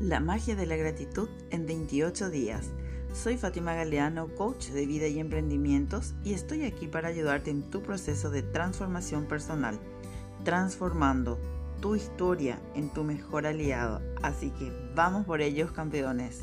La magia de la gratitud en 28 días. Soy Fátima Galeano, coach de vida y emprendimientos y estoy aquí para ayudarte en tu proceso de transformación personal, transformando tu historia en tu mejor aliado. Así que vamos por ellos, campeones.